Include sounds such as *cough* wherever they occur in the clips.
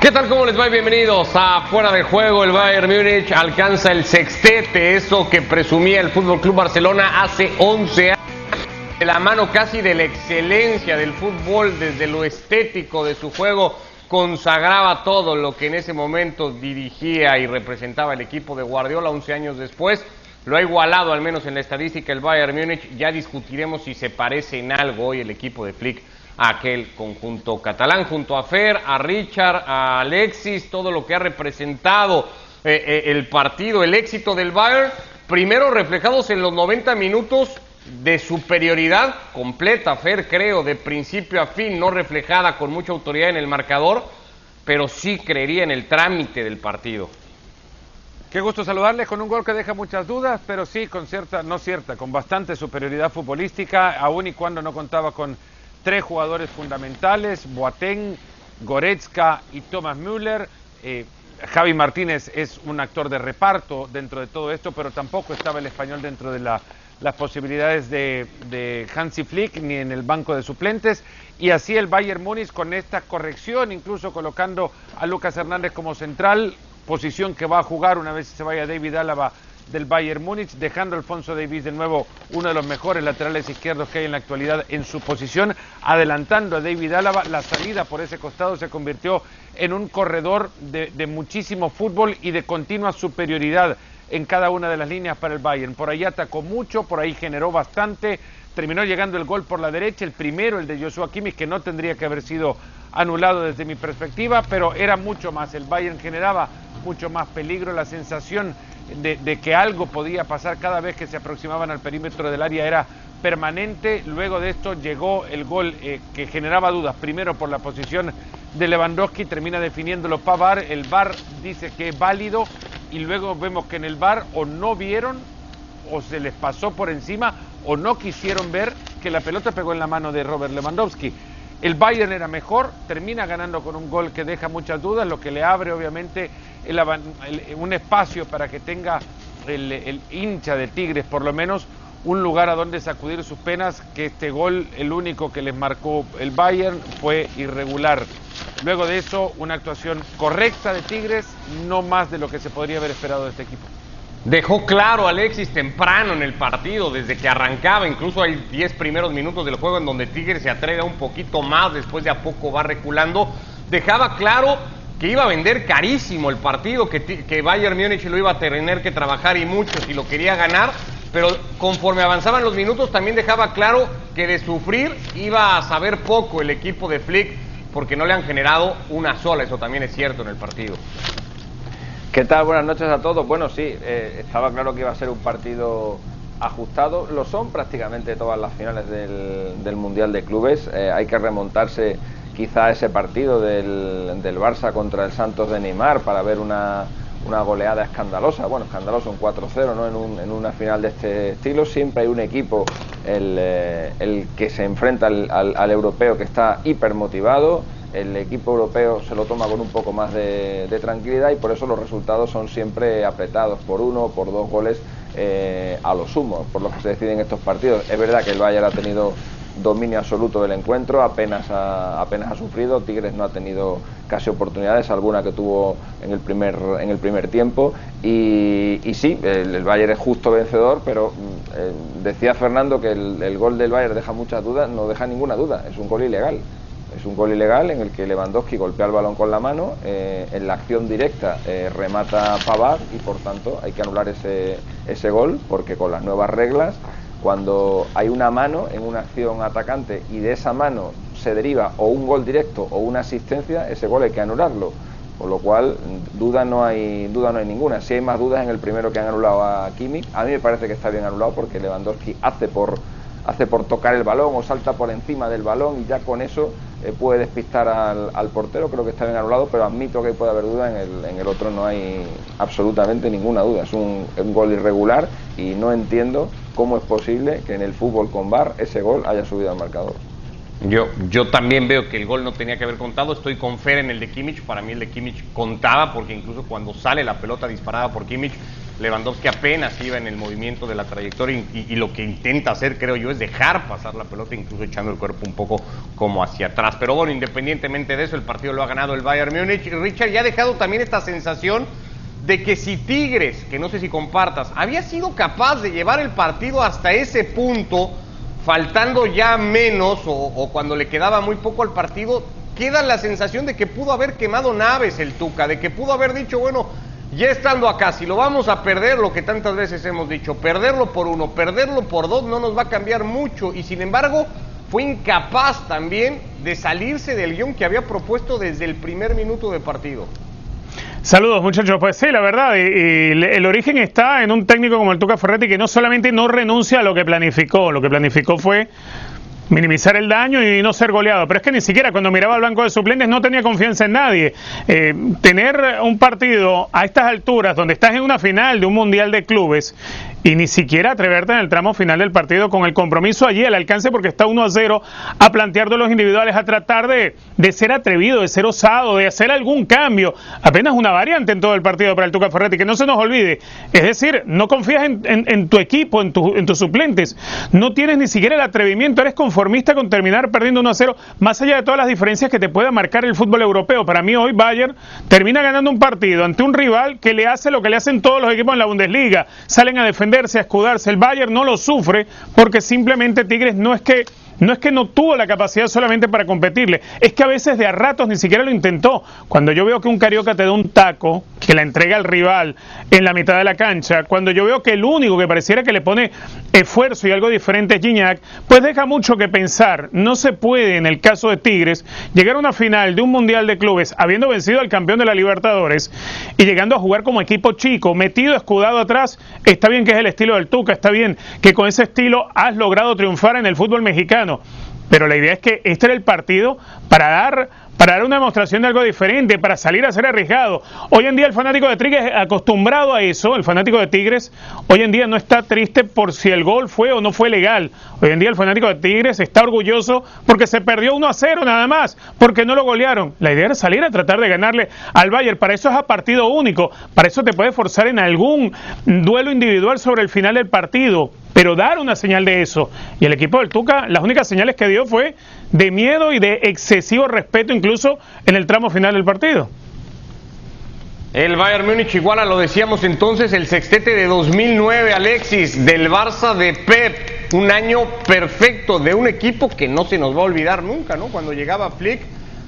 ¿Qué tal? ¿Cómo les va? Bienvenidos a Fuera de Juego. El Bayern Múnich alcanza el sextete, eso que presumía el Fútbol Club Barcelona hace 11 años. De la mano casi de la excelencia del fútbol, desde lo estético de su juego, consagraba todo lo que en ese momento dirigía y representaba el equipo de Guardiola 11 años después. Lo ha igualado, al menos en la estadística, el Bayern Múnich. Ya discutiremos si se parece en algo hoy el equipo de Flick aquel conjunto catalán, junto a Fer, a Richard, a Alexis, todo lo que ha representado eh, eh, el partido, el éxito del Bayern, primero reflejados en los 90 minutos de superioridad completa, Fer, creo, de principio a fin, no reflejada con mucha autoridad en el marcador, pero sí creería en el trámite del partido. Qué gusto saludarles con un gol que deja muchas dudas, pero sí con cierta, no cierta, con bastante superioridad futbolística, aun y cuando no contaba con tres jugadores fundamentales, Boateng, Goretzka y Thomas Müller. Eh, Javi Martínez es un actor de reparto dentro de todo esto, pero tampoco estaba el español dentro de las posibilidades de, Hansi Flick ni en el banco de suplentes. Y así el Bayern Múnich con esta corrección, incluso colocando a Lucas Hernández como central, posición que va a jugar una vez se vaya David Álava del Bayern Múnich, dejando a Alfonso Davis de nuevo uno de los mejores laterales izquierdos que hay en la actualidad en su posición, adelantando a David Álava, la salida por ese costado se convirtió en un corredor de, de muchísimo fútbol y de continua superioridad en cada una de las líneas para el Bayern. Por ahí atacó mucho, por ahí generó bastante, terminó llegando el gol por la derecha, el primero, el de Joshua Kimmich, que no tendría que haber sido anulado desde mi perspectiva, pero era mucho más. El Bayern generaba mucho más peligro, la sensación de, que algo podía pasar cada vez que se aproximaban al perímetro del área era permanente. Luego de esto llegó el gol eh, que generaba dudas, primero por la posición de Lewandowski, termina definiéndolo Pavar, el VAR dice que es válido y luego vemos que en el VAR o no vieron o se les pasó por encima o no quisieron ver que la pelota pegó en la mano de Robert Lewandowski. El Bayern era mejor, termina ganando con un gol que deja muchas dudas, lo que le abre obviamente un espacio para que tenga el, hincha de Tigres por lo menos un lugar a donde sacudir sus penas, que este gol, el único que les marcó el Bayern, fue irregular. Luego de eso, una actuación correcta de Tigres, no más de lo que se podría haber esperado de este equipo. Dejó claro Alexis temprano en el partido, desde que arrancaba, incluso hay 10 primeros minutos del juego en donde Tigres se atreve un poquito más, después de a poco va reculando. Dejaba claro que iba a vender carísimo el partido, que, que Bayern Múnich lo iba a tener que trabajar y mucho si lo quería ganar, pero conforme avanzaban los minutos también dejaba claro que de sufrir iba a saber poco el equipo de Flick, porque no le han generado una sola, eso también es cierto en el partido. ¿Qué tal? Buenas noches a todos. Bueno, sí, eh, estaba claro que iba a ser un partido ajustado. Lo son prácticamente todas las finales del, Mundial de Clubes. Eh, hay que remontarse quizá a ese partido del, del, Barça contra el Santos de Neymar para ver una, una goleada escandalosa. Bueno, escandaloso, un 4-0 ¿no? en, un, en, una final de este estilo. Siempre hay un equipo, el, eh, el que se enfrenta al, al, al europeo, que está hiper motivado el equipo europeo se lo toma con un poco más de, tranquilidad y por eso los resultados son siempre apretados por uno o por dos goles eh, a lo sumo, por lo que se deciden estos partidos. Es verdad que el Bayern ha tenido dominio absoluto del encuentro, apenas ha, apenas ha sufrido, Tigres no ha tenido casi oportunidades, alguna que tuvo en el primer, en el primer tiempo y, y sí, el, Bayern es justo vencedor, pero mm, eh, decía Fernando que el gol del Bayern deja muchas dudas, no deja ninguna duda, es un gol ilegal. Es un gol ilegal en el que Lewandowski golpea el balón con la mano, eh, en la acción directa eh, remata Pavard y por tanto hay que anular ese, ese gol porque con las nuevas reglas, cuando hay una mano en una acción atacante y de esa mano se deriva o un gol directo o una asistencia, ese gol hay que anularlo. Con lo cual, duda no hay duda no hay ninguna. Si hay más dudas en el primero que han anulado a Kimmich, a mí me parece que está bien anulado porque Lewandowski hace por hace por tocar el balón o salta por encima del balón y ya con eso eh, puede despistar al, portero, creo que está bien anulado, pero admito que puede haber duda, en el, en el otro no hay absolutamente ninguna duda, es un, gol irregular y no entiendo cómo es posible que en el fútbol con VAR ese gol haya subido al marcador. Yo, yo también veo que el gol no tenía que haber contado. Estoy con Fer en el de Kimmich. Para mí el de Kimmich contaba porque incluso cuando sale la pelota disparada por Kimmich Lewandowski apenas iba en el movimiento de la trayectoria y, lo que intenta hacer, creo yo, es dejar pasar la pelota, incluso echando el cuerpo un poco como hacia atrás. Pero bueno, independientemente de eso, el partido lo ha ganado el Bayern Múnich. Richard ya ha dejado también esta sensación de que si Tigres, que no sé si compartas, había sido capaz de llevar el partido hasta ese punto, faltando ya menos o, o cuando le quedaba muy poco al partido, queda la sensación de que pudo haber quemado naves el Tuca, de que pudo haber dicho, bueno, ya estando acá, si lo vamos a perder, lo que tantas veces hemos dicho, perderlo por uno, perderlo por dos, no nos va a cambiar mucho. Y sin embargo, fue incapaz también de salirse del guion que había propuesto desde el primer minuto de partido. Saludos muchachos, pues sí, la verdad, y, el origen está en un técnico como el Tuca Ferretti que no solamente no renuncia a lo que planificó, lo que planificó fue minimizar el daño y no ser goleado. Pero es que ni siquiera cuando miraba al banco de suplentes no tenía confianza en nadie. Eh, tener un partido a estas alturas, donde estás en una final de un mundial de clubes, y ni siquiera atreverte en el tramo final del partido con el compromiso allí, el alcance porque está 1 a 0, a plantear los individuales, a tratar de, de, ser atrevido, de ser osado, de hacer algún cambio, apenas una variante en todo el partido para el Tuca Ferretti, que no se nos olvide, es decir, no confías en, en, tu equipo, en, en, tus suplentes, no tienes ni siquiera el atrevimiento, eres conformista con terminar perdiendo 1 a 0, más allá de todas las diferencias que te pueda marcar el fútbol europeo. Para mí hoy Bayern termina ganando un partido ante un rival que le hace lo que le hacen todos los equipos en la Bundesliga, salen a defender a escudarse. El Bayern no lo sufre porque simplemente Tigres no es que no es que no tuvo la capacidad solamente para competirle, es que a veces de a ratos ni siquiera lo intentó. Cuando yo veo que un carioca te da un taco, que la entrega al rival en la mitad de la cancha, cuando yo veo que el único que pareciera que le pone esfuerzo y algo diferente es Gignac, pues deja mucho que pensar. No se puede, en el caso de Tigres, llegar a una final de un Mundial de Clubes habiendo vencido al campeón de la Libertadores y llegando a jugar como equipo chico, metido, escudado atrás. Está bien que es el estilo del Tuca, está bien que con ese estilo has logrado triunfar en el fútbol mexicano pero la idea es que este era el partido para dar para dar una demostración de algo diferente, para salir a ser arriesgado. Hoy en día el fanático de Tigres, acostumbrado a eso, el fanático de Tigres, hoy en día no está triste por si el gol fue o no fue legal. Hoy en día el fanático de Tigres está orgulloso porque se perdió 1 a 0 nada más, porque no lo golearon. La idea era salir a tratar de ganarle al Bayern. Para eso es a partido único, para eso te puede forzar en algún duelo individual sobre el final del partido pero dar una señal de eso. Y el equipo del Tuca, las únicas señales que dio fue de miedo y de excesivo respeto incluso en el tramo final del partido. El Bayern Múnich igual a lo decíamos entonces, el sextete de 2009, Alexis, del Barça de Pep, un año perfecto de un equipo que no se nos va a olvidar nunca, ¿no? Cuando llegaba Flick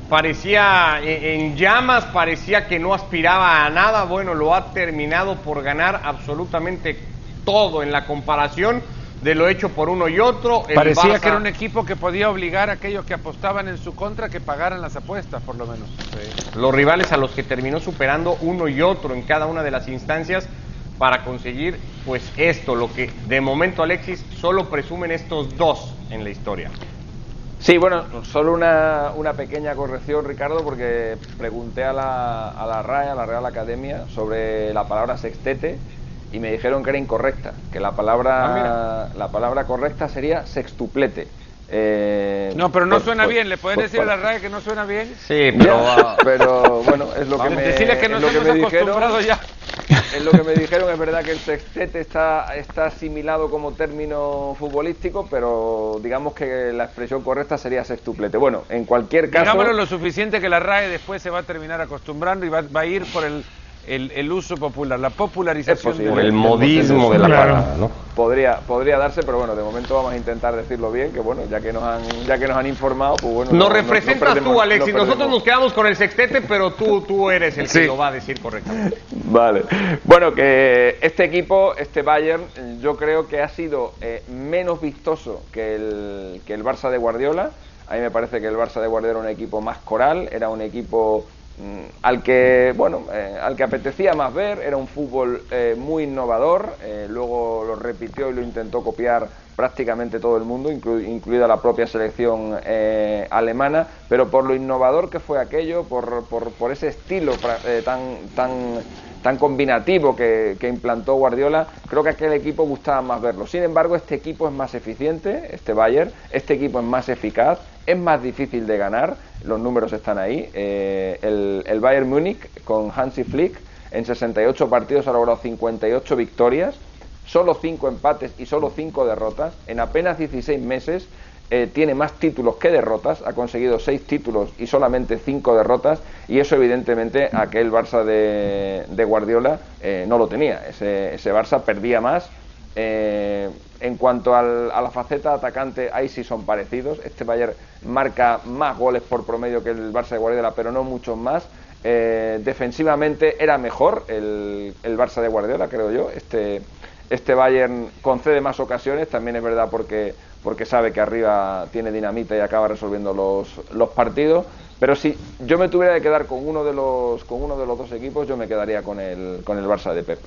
parecía en llamas, parecía que no aspiraba a nada, bueno, lo ha terminado por ganar absolutamente todo en la comparación de lo hecho por uno y otro. Parecía que era un equipo que podía obligar a aquellos que apostaban en su contra que pagaran las apuestas, por lo menos. Los rivales a los que terminó superando uno y otro en cada una de las instancias para conseguir pues esto, lo que de momento Alexis solo presumen estos dos en la historia. Sí, bueno, solo una, una pequeña corrección, Ricardo, porque pregunté a la, a la RAE, a la Real Academia, sobre la palabra sextete y me dijeron que era incorrecta, que la palabra, ah, la palabra correcta sería sextuplete. Eh, no, pero no suena bien. ¿Le puedes decir a la RAE que no suena bien? Sí, pero, pero bueno, es lo que me, decirle que no lo que me dijeron, ya. Es lo que me dijeron, es verdad que el sextete está, está asimilado como término futbolístico, pero digamos que la expresión correcta sería sextuplete. Bueno, en cualquier caso... Digámoslo lo suficiente que la RAE después se va a terminar acostumbrando y va, va a ir por el el, uso popular, la popularización del el modismo de la palabra, ¿no? Podría, podría darse, pero bueno, de momento vamos a intentar decirlo bien, que bueno, ya que nos han, ya que nos han informado, pues bueno. Nos representas tú, Alexis. Nosotros nos quedamos con el sextete, pero tú, tú eres el que lo va a decir correctamente. *laughs* Vale. Bueno, que este equipo, este Bayern, yo creo que ha sido eh, menos vistoso que el, que el Barça de Guardiola. A mí me parece que el Barça de Guardiola era un equipo más coral, era un equipo al que bueno eh, al que apetecía más ver era un fútbol eh, muy innovador eh, luego lo repitió y lo intentó copiar prácticamente todo el mundo incluida la propia selección alemana pero por lo innovador que fue aquello por, por, ese estilo tan tan tan combinativo que, que, implantó Guardiola, creo que aquel equipo gustaba más verlo. Sin embargo, este equipo es más eficiente, este Bayern, este equipo es más eficaz, es más difícil de ganar, los números están ahí. Eh, el, Bayern Múnich con Hansi Flick en 68 partidos ha logrado 58 victorias, solo 5 empates y solo 5 derrotas. En apenas 16 meses eh, tiene más títulos que derrotas, ha conseguido 6 títulos y solamente 5 derrotas, y eso evidentemente aquel Barça de, Guardiola eh, no lo tenía. Ese, ese Barça perdía más. Eh, en cuanto a la faceta atacante, ahí sí son parecidos. Este Bayern marca más goles por promedio que el Barça de Guardiola, pero no muchos más. Eh, defensivamente era mejor el, el, Barça de Guardiola, creo yo. Este, este Bayern concede más ocasiones, también es verdad porque, porque sabe que arriba tiene dinamita y acaba resolviendo los, los partidos. Pero si yo me tuviera que quedar con uno de los, con uno de los dos equipos, yo me quedaría con el, con el Barça de Pep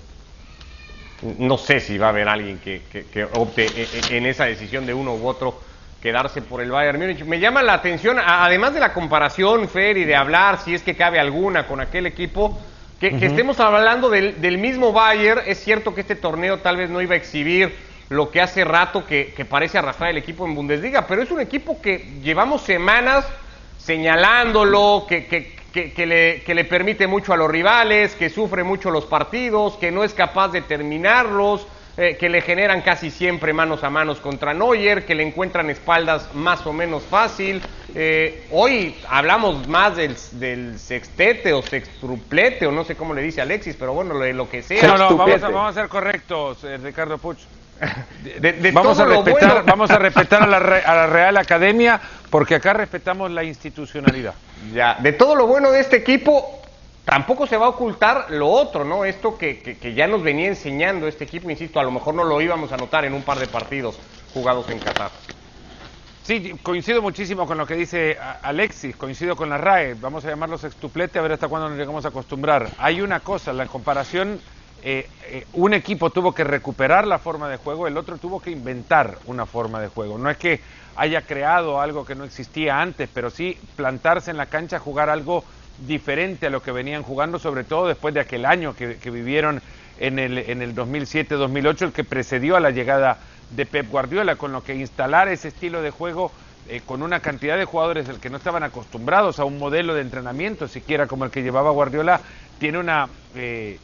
no sé si va a haber alguien que, opte e, e, en esa decisión de uno u otro quedarse por el Bayern Múnich. Me llama la atención, además de la comparación, Fer, y de hablar, si es que cabe alguna, con aquel equipo, que, estemos hablando del, mismo Bayern. Es cierto que este torneo tal vez no iba a exhibir lo que hace rato que, que parece arrastrar el equipo en Bundesliga, pero es un equipo que llevamos semanas señalándolo, que, que, le, que, le, permite mucho a los rivales, que sufre mucho los partidos, que no es capaz de terminarlos, eh, que le generan casi siempre manos a manos contra Neuer, que le encuentran espaldas más o menos fácil. Eh, hoy hablamos más del, del, sextete o sextruplete, o no sé cómo le dice Alexis, pero bueno, lo, lo que sea. No, no, vamos a, vamos a ser correctos, eh, Ricardo Puch. Vamos, a respetar, vamos a respetar a la, a la Real Academia porque acá respetamos la institucionalidad. Ya, de todo lo bueno de este equipo, tampoco se va a ocultar lo otro, ¿no? Esto que, ya nos venía enseñando este equipo, insisto, a lo mejor no lo íbamos a notar en un par de partidos jugados en Qatar. Sí, coincido muchísimo con lo que dice Alexis, coincido con la RAE, vamos a llamarlo sextuplete, a ver hasta cuándo nos llegamos a acostumbrar. Hay una cosa, la comparación, eh, eh, un equipo tuvo que recuperar la forma de juego, el otro tuvo que inventar una forma de juego. No es que haya creado algo que no existía antes, pero sí plantarse en la cancha, jugar algo diferente a lo que venían jugando, sobre todo después de aquel año que, vivieron en el, en el 2007-2008, el que precedió a la llegada de Pep Guardiola, con lo que instalar ese estilo de juego eh, con una cantidad de jugadores del que no estaban acostumbrados a un modelo de entrenamiento, siquiera como el que llevaba Guardiola, tiene una... Eh,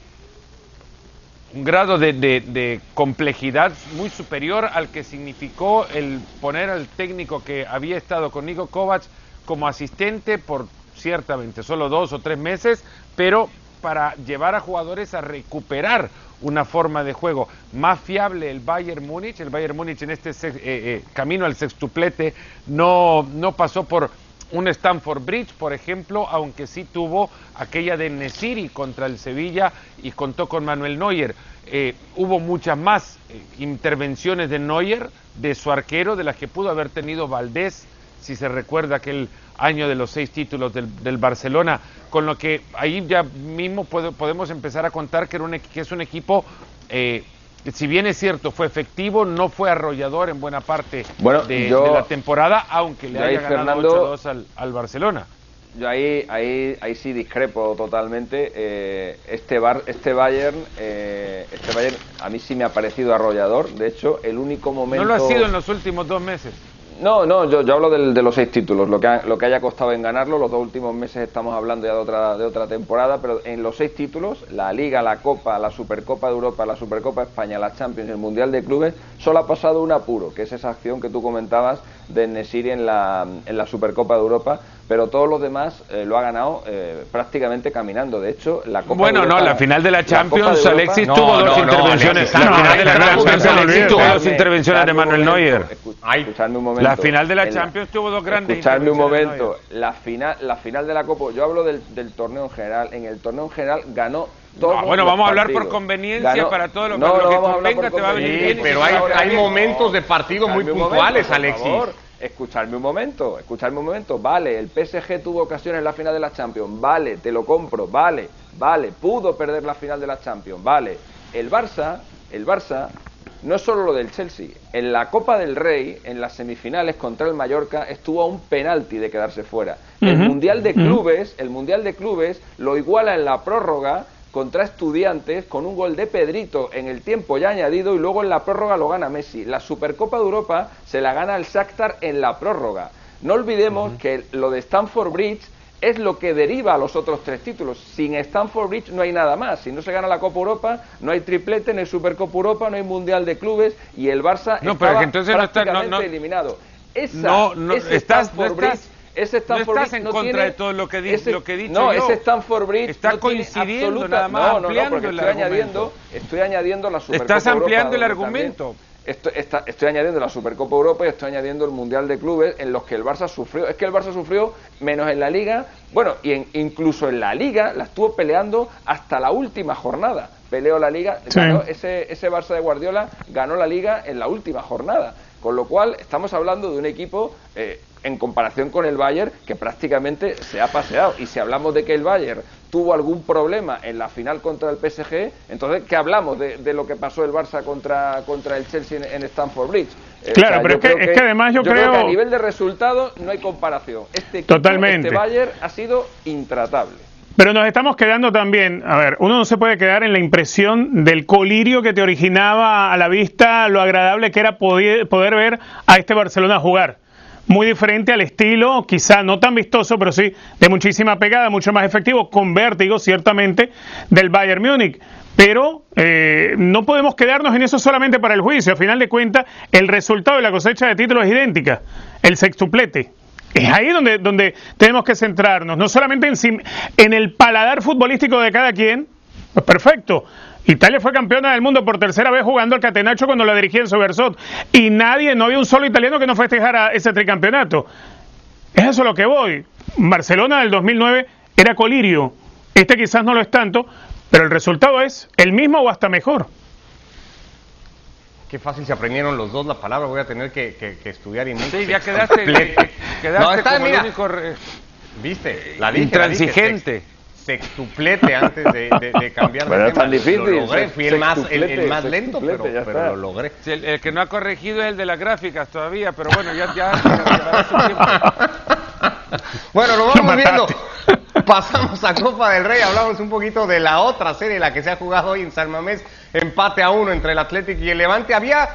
un grado de, complejidad muy superior al que significó el poner al técnico que había estado con Nico Kovac como asistente por ciertamente solo dos o tres meses, pero para llevar a jugadores a recuperar una forma de juego más fiable el Bayern Múnich. El Bayern Múnich en este eh, eh, camino al sextuplete no, no pasó por un Stanford Bridge, por ejemplo, aunque sí tuvo aquella de Nesiri contra el Sevilla y contó con Manuel Neuer. Eh, hubo muchas más eh, intervenciones de Neuer, de su arquero, de las que pudo haber tenido Valdés, si se recuerda aquel año de los seis títulos del, Barcelona, con lo que ahí ya mismo podemos empezar a contar que, era un, que es un equipo eh, si bien es cierto, fue efectivo, no fue arrollador en buena parte de, la temporada, aunque le haya ganado 8-2 al, Barcelona. Yo ahí, ahí, ahí sí discrepo totalmente. Eh, este, bar, este, Bayern, eh, este Bayern a mí sí me ha parecido arrollador. De hecho, el único momento... No lo ha sido en los últimos dos meses. No, no, yo, yo hablo de los seis títulos, lo que, lo que haya costado en ganarlo. Los dos últimos meses estamos hablando ya de otra, de otra temporada, pero en los seis títulos, la Liga, la Copa, la Supercopa de Europa, la Supercopa de España, la Champions el Mundial de Clubes, solo ha pasado un apuro, que es esa acción que tú comentabas de Nesiri en la, en la Supercopa de Europa, pero todos los demás eh, lo ha ganado eh, prácticamente caminando. De hecho, la Copa Bueno, no, la final de la Champions, Alexis tuvo dos intervenciones. la final de la Champions, Alexis tuvo dos intervenciones de Manuel Neuer. Escuchadme un momento. La final de la Champions tuvo dos grandes Escuchadme un momento. La final, la final de la Copa, yo hablo del, del torneo en general. En el torneo en general ganó todos bueno, vamos a hablar por conveniencia para todo lo, no, lo que convenga, te va a venir bien. Pero hay, hay momentos de partido muy puntuales, Alexis escucharme un momento, escucharme un momento, vale, el PSG tuvo ocasiones en la final de la Champions, vale, te lo compro, vale, vale, pudo perder la final de la Champions, vale. El Barça, el Barça, no es solo lo del Chelsea, en la Copa del Rey, en las semifinales contra el Mallorca, estuvo a un penalti de quedarse fuera. El Mundial de Clubes, el Mundial de Clubes lo iguala en la prórroga contra Estudiantes con un gol de Pedrito en el tiempo ya añadido y luego en la prórroga lo gana Messi. La Supercopa de Europa se la gana el Shakhtar en la prórroga. No olvidemos que lo de Stamford Bridge es lo que deriva a los otros tres títulos. Sin Stanford Bridge no hay nada más. Si no se gana la Copa Europa, no hay triplete, no hay Supercopa Europa, no hay Mundial de Clubes y el Barça no, estaba pero entonces prácticamente no está, eliminado. Esa, no, no, ese estás, Stanford no Bridge ese Stanford no estás Bridge en no contra tiene- de todo lo que, di- ese- lo que he dicho No, yo. ese Stanford Bridge Está no coincidiendo absoluta- nada más, no, no, no, ampliando porque el estoy añadiendo, estoy añadiendo la Supercopa Estás Europa, ampliando el donde también- argumento. Estoy, está- estoy añadiendo la Supercopa Europa y estoy añadiendo el Mundial de Clubes en los que el Barça sufrió. Es que el Barça sufrió menos en la Liga, bueno, y en- incluso en la Liga la estuvo peleando hasta la última jornada. Peleó la Liga, Sí. ganó ese, ese Barça de Guardiola ganó la Liga en la última jornada. Con lo cual estamos hablando de un equipo eh, en comparación con el Bayern que prácticamente se ha paseado. Y si hablamos de que el Bayern tuvo algún problema en la final contra el PSG, entonces ¿qué hablamos de, de lo que pasó el Barça contra, contra el Chelsea en, en Stamford Bridge? Eh, Claro, pero es que- creo es que además yo que a creo- nivel de resultados no hay comparación. Este equipo, Totalmente. este Bayern ha sido intratable. Pero nos estamos quedando también, a ver, uno no se puede quedar en la impresión del colirio que te originaba a la vista lo agradable que era poder, poder ver a este Barcelona jugar. Muy diferente al estilo, quizá no tan vistoso, pero sí de muchísima pegada, mucho más efectivo, con vértigo ciertamente del Bayern Múnich. Pero eh, no podemos quedarnos en eso solamente para el juicio. A final de cuentas, el resultado de la cosecha de títulos es idéntica, el sextuplete. Es ahí donde, donde tenemos que centrarnos, no solamente en, en el paladar futbolístico de cada quien. Pues perfecto. Italia fue campeona del mundo por tercera vez jugando al Catenaccio cuando la dirigía en Sobersot. Y nadie, no había un solo italiano que no festejara ese tricampeonato. Es eso lo que voy. Barcelona del 2009 era colirio. Este quizás no lo es tanto, pero el resultado es el mismo o hasta mejor. Qué fácil se aprendieron los dos la palabra. Voy a tener que, que- que estudiar y Sí, ya quedaste, quedaste No, está, como el mira. único re- ¿Viste? La dije, intransigente. la dije, sex- Sextuplete antes de, de- de cambiar Bueno, de es tema. tan difícil, Lo logré. Fui el más, el, el sextuplete, más lento, pero, pero lo logré. Sí, El, el que no ha corregido es el de las gráficas todavía, pero bueno, ya, ya, ya llevará su tiempo. *laughs* Bueno, nos Lo vamos viendo. Pasamos a Copa del Rey, hablamos un poquito de la otra serie, la que se ha jugado hoy en San Mamés, empate a uno entre el Atlético y el Levante. Había,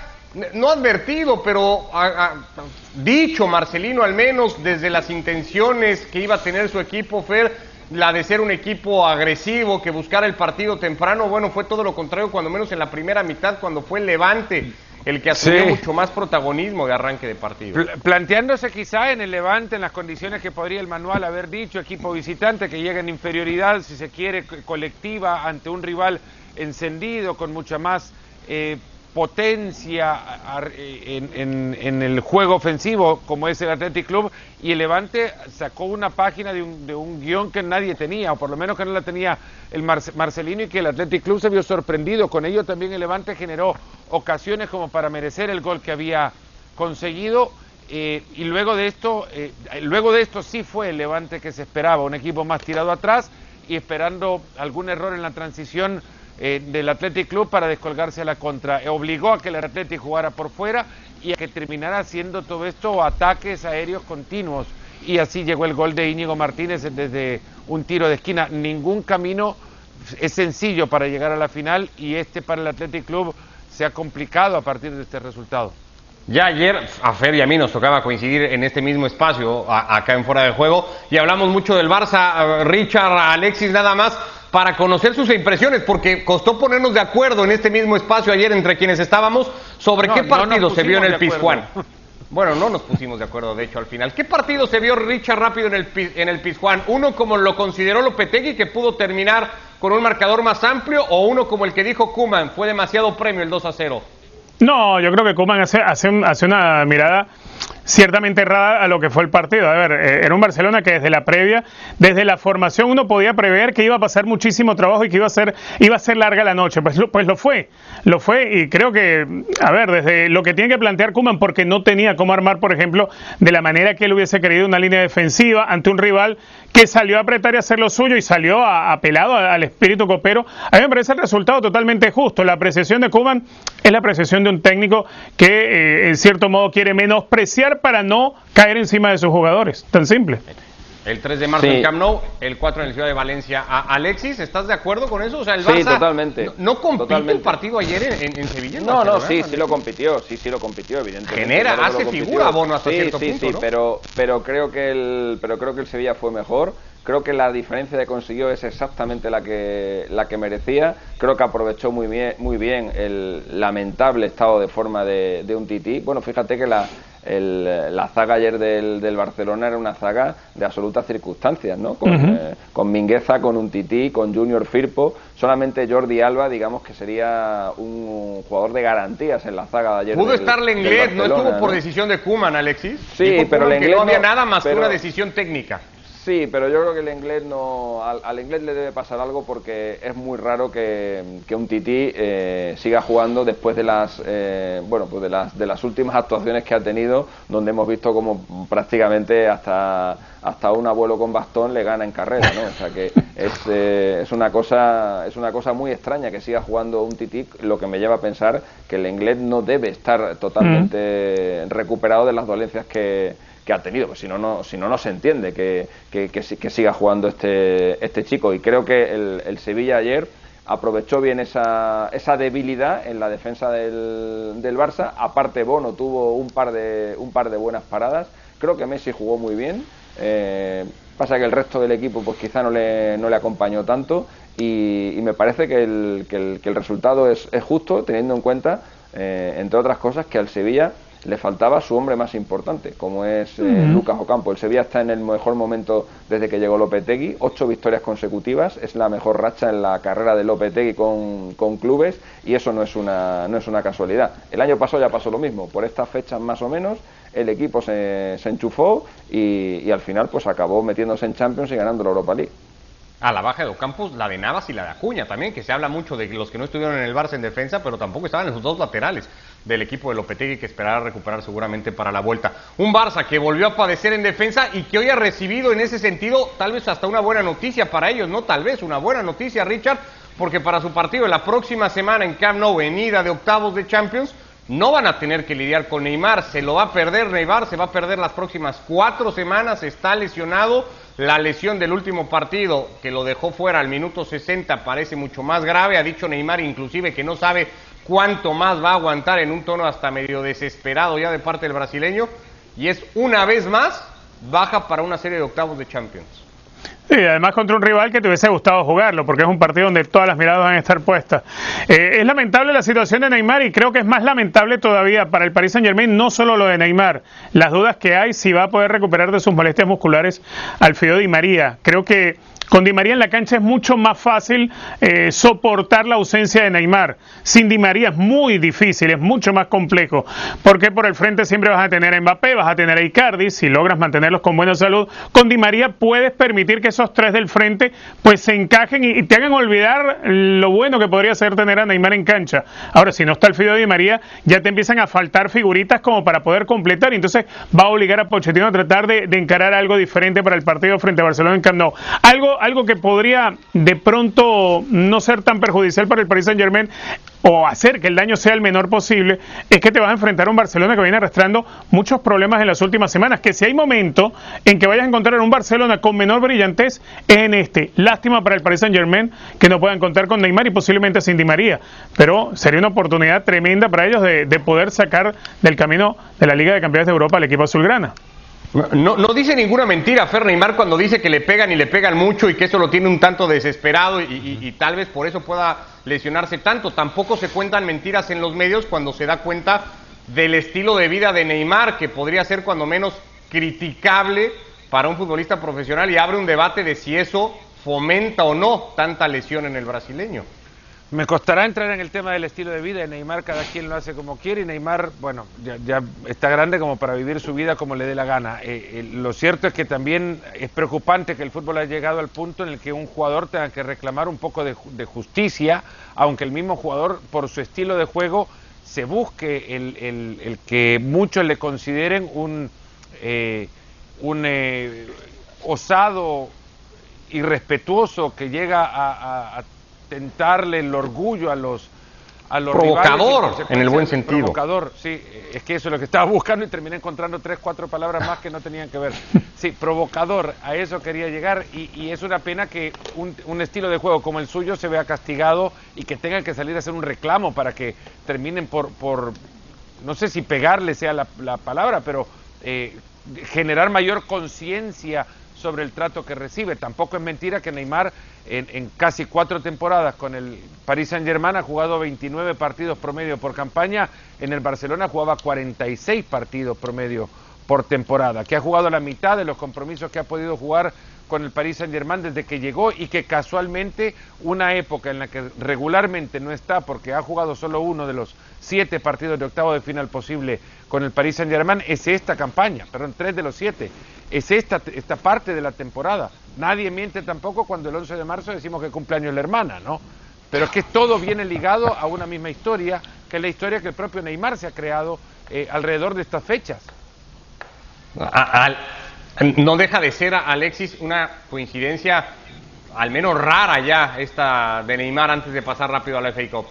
no advertido, pero a- a- dicho Marcelino al menos desde las intenciones que iba a tener su equipo, Fer, la de ser un equipo agresivo, que buscara el partido temprano, bueno, fue todo lo contrario, cuando menos en la primera mitad, cuando fue el Levante el que asumió Sí. mucho más protagonismo de arranque de partido. Pla- Planteándose quizá en el Levante, en las condiciones que podría el manual haber dicho, equipo visitante que llega en inferioridad, si se quiere, co- colectiva ante un rival encendido, con mucha más eh, potencia en, en- el juego ofensivo, como es el Athletic Club, y el Levante sacó una página de un, de un guion que nadie tenía, o por lo menos que no la tenía el Marce- Marcelino, y que el Athletic Club se vio sorprendido. Con ello también el Levante generó ocasiones como para merecer el gol que había conseguido eh, y luego de esto eh, luego de esto sí fue el Levante que se esperaba un equipo más tirado atrás y esperando algún error en la transición eh, del Athletic Club para descolgarse a la contra. Eh, obligó a que el Athletic jugara por fuera y a que terminara haciendo todo esto ataques aéreos continuos. Y así llegó el gol de Íñigo Martínez desde un tiro de esquina. Ningún camino es sencillo para llegar a la final y este para el Athletic Club se ha complicado a partir de este resultado. Ya ayer a Fer y a mí nos tocaba coincidir en este mismo espacio, acá en Fuera del Juego, y hablamos mucho del Barça, a Richard, Alexis, nada más, para conocer sus impresiones, porque costó ponernos de acuerdo en este mismo espacio ayer entre quienes estábamos sobre No, qué no partido se vio en el Pizjuán. Bueno, no nos pusimos de acuerdo, de hecho, al final. ¿Qué partido se vio Richard rápido en el, en el Pizjuán? ¿Uno como lo consideró Lopetegui, que pudo terminar con un marcador más amplio, o uno como el que dijo Kuman, fue demasiado premio el 2 a 0? No, yo creo que Koeman hace, hace, un- hace una mirada ciertamente errada a lo que fue el partido. A ver, eh, era un Barcelona que desde la previa, desde la formación, uno podía prever que iba a pasar muchísimo trabajo y que iba a ser, iba a ser larga la noche. Pues, lo- pues lo fue, lo fue y creo que, a ver, desde lo que tiene que plantear Kuman, porque no tenía cómo armar, por ejemplo, de la manera que él hubiese querido una línea defensiva ante un rival que salió a apretar y hacer lo suyo y salió apelado al espíritu copero. A mí me parece el resultado totalmente justo. La apreciación de Kuman es la apreciación de un técnico que, eh, en cierto modo, quiere menospreciar para no caer encima de sus jugadores. Tan simple. El 3 de marzo Sí. en Camp Nou, el 4 en el Ciudad de Valencia. A- Alexis, ¿estás de acuerdo con eso? O sea, el Sí, Barça totalmente. no, no compite Totalmente. el partido ayer en, en- en Sevilla. en No, no, sí, sí lo compitió, sí, sí lo compitió, evidentemente. Genera, claro hace compitió. figura Bono hasta sí, cierto sí, punto, sí, ¿no? pero, pero creo que el, pero creo que el Sevilla fue mejor. Creo que la diferencia que consiguió es exactamente la que, la que merecía. Creo que aprovechó muy bien, muy bien el lamentable estado de forma de, de un Tití. Bueno, fíjate que la, la zaga ayer del, del, Barcelona era una zaga de absolutas circunstancias, ¿no? Con, eh, con, Mingueza, con un Tití, con Junior Firpo. Solamente Jordi Alba, digamos que sería un jugador de garantías en la zaga de ayer. Pudo estar Lenglet, no estuvo por decisión de Kuman, Alexis. Sí, pero Lenglet no había nada más que una decisión técnica. Sí, pero yo creo que el inglés no, al, inglés le debe pasar algo porque es muy raro que, un tití eh, siga jugando después de las, eh, bueno, pues de las, de las últimas actuaciones que ha tenido, donde hemos visto como prácticamente hasta, hasta un abuelo con bastón le gana en carrera, ¿no? O sea que es, eh, es una cosa, es una cosa muy extraña que siga jugando un tití, lo que me lleva a pensar que el inglés no debe estar totalmente mm. recuperado de las dolencias que que ha tenido, pues si no, no, si no, no se entiende que, que, que, siga jugando este, este chico. Y creo que el, Sevilla ayer aprovechó bien esa, esa debilidad en la defensa del, del, Barça. Aparte, Bono tuvo un par de, un par de buenas paradas. Creo que Messi jugó muy bien. Eh, pasa que el resto del equipo pues quizá no le, no le acompañó tanto y, me parece que el, que el, que el resultado es, es, justo teniendo en cuenta, eh, entre otras cosas, que al Sevilla le faltaba su hombre más importante, como es eh, Lucas Ocampo. El Sevilla está en el mejor momento desde que llegó Lopetegui, ocho victorias consecutivas, es la mejor racha en la carrera de Lopetegui con, con clubes. Y eso no es, una, no es una casualidad. El año pasado ya pasó lo mismo, por estas fechas más o menos el equipo se, se enchufó y, y al final pues acabó metiéndose en Champions y ganando la Europa League a la baja de Ocampos, la de Navas y la de Acuña también, que se habla mucho de los que no estuvieron en el Barça en defensa, pero tampoco estaban en los dos laterales del equipo de Lopetegui que esperará recuperar seguramente para la vuelta. Un Barça que volvió a padecer en defensa y que hoy ha recibido en ese sentido tal vez hasta una buena noticia para ellos, no tal vez una buena noticia, Richard, porque para su partido la próxima semana en Camp Nou, venida de octavos de Champions, no van a tener que lidiar con Neymar, se lo va a perder Neymar, se va a perder las próximas cuatro semanas, está lesionado la lesión del último partido que lo dejó fuera al minuto 60 parece mucho más grave. Ha dicho Neymar inclusive que no sabe cuánto más va a aguantar en un tono hasta medio desesperado ya de parte del brasileño. Y es una vez más baja para una serie de octavos de Champions. Sí, además contra un rival que te hubiese gustado jugarlo, porque es un partido donde todas las miradas van a estar puestas. Eh, es lamentable la situación de Neymar y creo que es más lamentable todavía para el Paris Saint Germain no solo lo de Neymar, las dudas que hay si va a poder recuperar de sus molestias musculares Alfredo Di María. Creo que con Di María en la cancha es mucho más fácil eh, soportar la ausencia de Neymar. Sin Di María es muy difícil, es mucho más complejo. Porque por el frente siempre vas a tener a Mbappé, vas a tener a Icardi, si logras mantenerlos con buena salud. Con Di María puedes permitir que esos tres del frente pues se encajen y, te hagan olvidar lo bueno que podría ser tener a Neymar en cancha. Ahora, si no está el Fido de Di María, ya te empiezan a faltar figuritas como para poder completar. Entonces va a obligar a Pochettino a tratar de, de encarar algo diferente para el partido frente a Barcelona en Camp. Algo algo, que podría de pronto no ser tan perjudicial para el Paris Saint Germain o hacer que el daño sea el menor posible, es que te vas a enfrentar a un Barcelona que viene arrastrando muchos problemas en las últimas semanas. Que si hay momento en que vayas a encontrar un Barcelona con menor brillantez, es en este. Lástima para el Paris Saint Germain que no puedan contar con Neymar y posiblemente sin Di María. Pero sería una oportunidad tremenda para ellos de, de poder sacar del camino de la Liga de Campeones de Europa al equipo azulgrana. No, no dice ninguna mentira Fer Neymar cuando dice que le pegan y le pegan mucho y que eso lo tiene un tanto desesperado y, tal vez por eso pueda lesionarse tanto. Tampoco se cuentan mentiras en los medios cuando se da cuenta del estilo de vida de Neymar, que podría ser cuando menos criticable para un futbolista profesional y abre un debate de si eso fomenta o no tanta lesión en el brasileño. Me costará entrar en el tema del estilo de vida. Neymar cada quien lo hace como quiere y Neymar, bueno, ya, está grande como para vivir su vida como le dé la gana. Eh, eh, lo cierto es que también es preocupante que el fútbol haya llegado al punto en el que un jugador tenga que reclamar un poco de, justicia, aunque el mismo jugador, por su estilo de juego, se busque el, que muchos le consideren un, eh, un osado irrespetuoso que llega a tentarle el orgullo a los a los provocador en el buen sentido. provocador. Sí es que eso es lo que estaba *laughs* buscando y terminé encontrando tres cuatro palabras más que no tenían que ver. Sí provocador a eso quería llegar y, es una pena que un, estilo de juego como el suyo se vea castigado y que tengan que salir a hacer un reclamo para que terminen por por no sé si pegarle sea la, palabra pero eh, generar mayor conciencia sobre el trato que recibe. Tampoco es mentira que Neymar en, casi cuatro temporadas con el Paris Saint Germain ha jugado 29 partidos promedio por campaña, en el Barcelona jugaba 46 partidos promedio por temporada, que ha jugado la mitad de los compromisos que ha podido jugar con el Paris Saint Germain desde que llegó y que casualmente una época en la que regularmente no está porque ha jugado solo uno de los siete partidos de octavo de final posible con el Paris Saint Germain es esta campaña, perdón, tres de los siete, es esta, esta parte de la temporada. Nadie miente tampoco cuando el 11 de marzo decimos que cumpleaños la hermana, ¿no? Pero es que todo viene ligado a una misma historia, que es la historia que el propio Neymar se ha creado eh, alrededor de estas fechas. No deja de ser, Alexis, una coincidencia al menos rara ya esta de Neymar antes de pasar rápido a la FA Cup.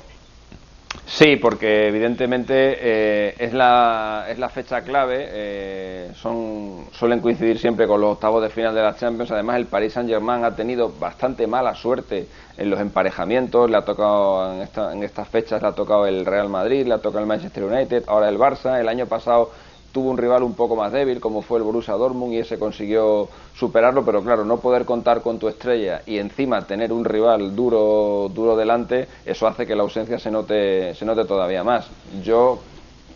Sí, porque evidentemente eh, es, la, es la fecha clave, eh, son, suelen coincidir siempre con los octavos de final de la Champions, además el Paris Saint Germain ha tenido bastante mala suerte en los emparejamientos, le ha tocado en, esta, en estas fechas, le ha tocado el Real Madrid, le ha tocado el Manchester United, ahora el Barça, el año pasado tuvo un rival un poco más débil, como fue el Borussia Dortmund, y ese consiguió superarlo, pero claro, no poder contar con tu estrella y encima tener un rival duro, duro delante, eso hace que la ausencia se note, se note todavía más. Yo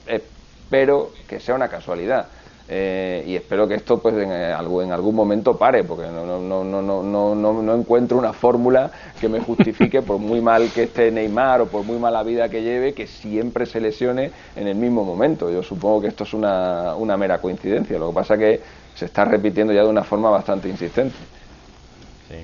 espero que sea una casualidad eh, y espero que esto pues en, eh, en, algún momento pare porque no, no, no, no, no, no, no encuentro una fórmula que me justifique por muy mal que esté Neymar o por muy mala vida que lleve que siempre se lesione en el mismo momento. Yo supongo que esto es una, una mera coincidencia. Lo que pasa que se está repitiendo ya de una forma bastante insistente. Sí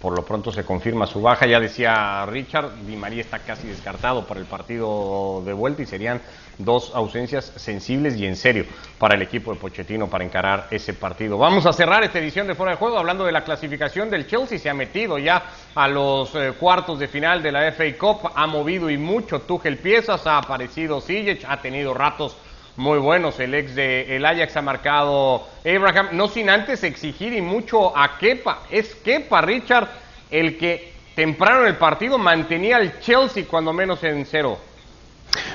por lo pronto se confirma su baja. Ya decía Richard, Di María está casi descartado para el partido de vuelta y serían dos ausencias sensibles y en serio para el equipo de Pochettino para encarar ese partido. Vamos a cerrar esta edición de Fuera de Juego hablando de la clasificación del Chelsea. Se ha metido ya a los eh, cuartos de final de la FA Cup, ha movido y mucho Tuchel piezas, ha aparecido Ziyech, ha tenido ratos muy buenos. El ex de el Ajax ha marcado Abraham, no sin antes exigir y mucho a Kepa. Es Kepa, Richard, el que temprano en el partido mantenía al Chelsea cuando menos en cero.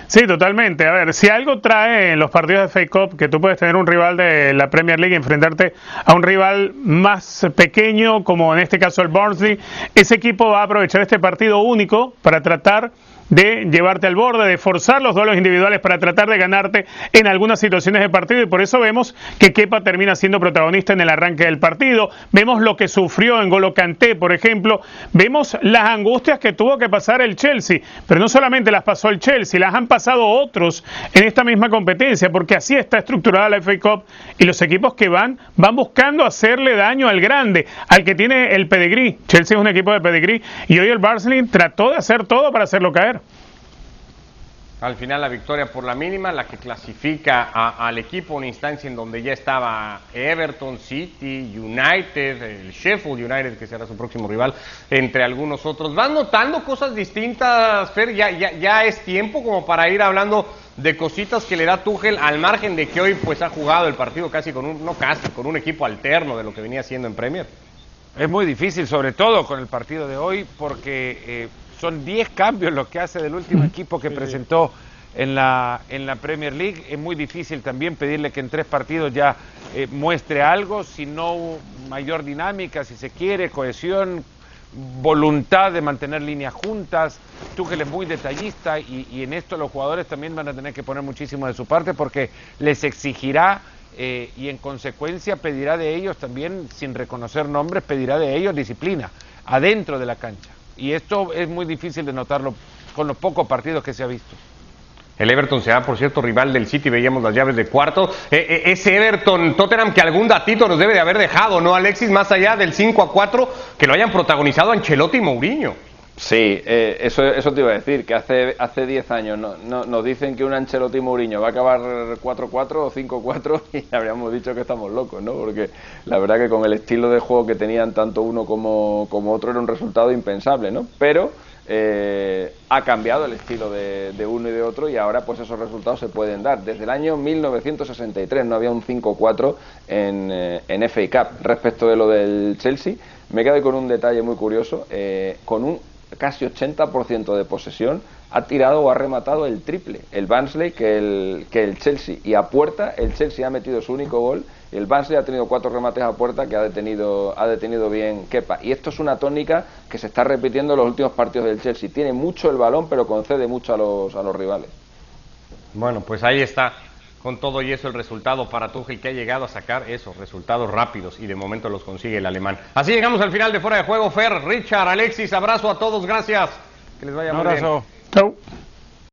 Sí, totalmente. A ver, si algo trae en los partidos de Fake Cup que tú puedes tener un rival de la Premier League y enfrentarte a un rival más pequeño, como en este caso el Barnsley, ese equipo va a aprovechar este partido único para tratar de llevarte al borde, de forzar los duelos individuales para tratar de ganarte en algunas situaciones de partido y por eso vemos que Kepa termina siendo protagonista en el arranque del partido. Vemos lo que sufrió en Golo por ejemplo. Vemos las angustias que tuvo que pasar el Chelsea, pero no solamente las pasó el Chelsea, las han pasado otros en esta misma competencia, porque así está estructurada la FA Cup y los equipos que van van buscando hacerle daño al grande, al que tiene el pedigrí. Chelsea es un equipo de pedigrí y hoy el Barcelona trató de hacer todo para hacerlo caer. Al final la victoria por la mínima, la que clasifica al equipo, una instancia en donde ya estaba Everton, City, United, el Sheffield United, que será su próximo rival, entre algunos otros. ¿Van notando cosas distintas, Fer? Ya, es tiempo como para ir hablando de cositas que le da Tuchel al margen de que hoy pues ha jugado el partido casi con un, no casi, con un equipo alterno de lo que venía haciendo en Premier. Es muy difícil, sobre todo con el partido de hoy, porque eh, son 10 cambios los que hace del último *laughs* equipo que presentó en la, en la Premier League. Es muy difícil también pedirle que en tres partidos ya eh, muestre algo, si no mayor dinámica, si se quiere, cohesión, voluntad de mantener líneas juntas. Tuchel es muy detallista y, y, en esto los jugadores también van a tener que poner muchísimo de su parte porque les exigirá eh, y en consecuencia pedirá de ellos también, sin reconocer nombres, pedirá de ellos disciplina adentro de la cancha. Y esto es muy difícil de notarlo con los pocos partidos que se ha visto. El Everton será, por cierto, rival del City, veíamos las llaves de cuarto. Eh, eh, ese Everton, Tottenham, que algún datito nos debe de haber dejado, ¿no, Alexis? Más allá del 5 a 4, que lo hayan protagonizado Ancelotti y Mourinho. Sí, eh, eso, eso te iba a decir, que hace hace 10 años no, nos dicen que un Ancelotti Mourinho va a acabar 4-4 o 5-4 *laughs* y habríamos dicho que estamos locos, ¿no? Porque la verdad que con el estilo de juego que tenían tanto uno como, como otro era un resultado impensable, ¿no? Pero eh, ha cambiado el estilo de, de, uno y de otro y ahora pues esos resultados se pueden dar. Desde el año 1963 no había un 5-4 en, eh, en FA Cup. Respecto de lo del Chelsea, me quedo con un detalle muy curioso, con un casi 80% de posesión, ha tirado o ha rematado el triple, el Barnsley que el, que el Chelsea. Y a puerta, el Chelsea ha metido su único gol, el Barnsley ha tenido cuatro remates a puerta que ha detenido, ha detenido bien Kepa. Y esto es una tónica que se está repitiendo en los últimos partidos del Chelsea. Tiene mucho el balón, pero concede mucho a los, a los rivales. Bueno, pues ahí está con todo y eso el resultado para Tuchel que ha llegado a sacar esos resultados rápidos y de momento los consigue el alemán. Así llegamos al final de fuera de juego. Fer, Richard, Alexis, abrazo a todos, gracias. Que les vaya Un muy bien. abrazo. Chau.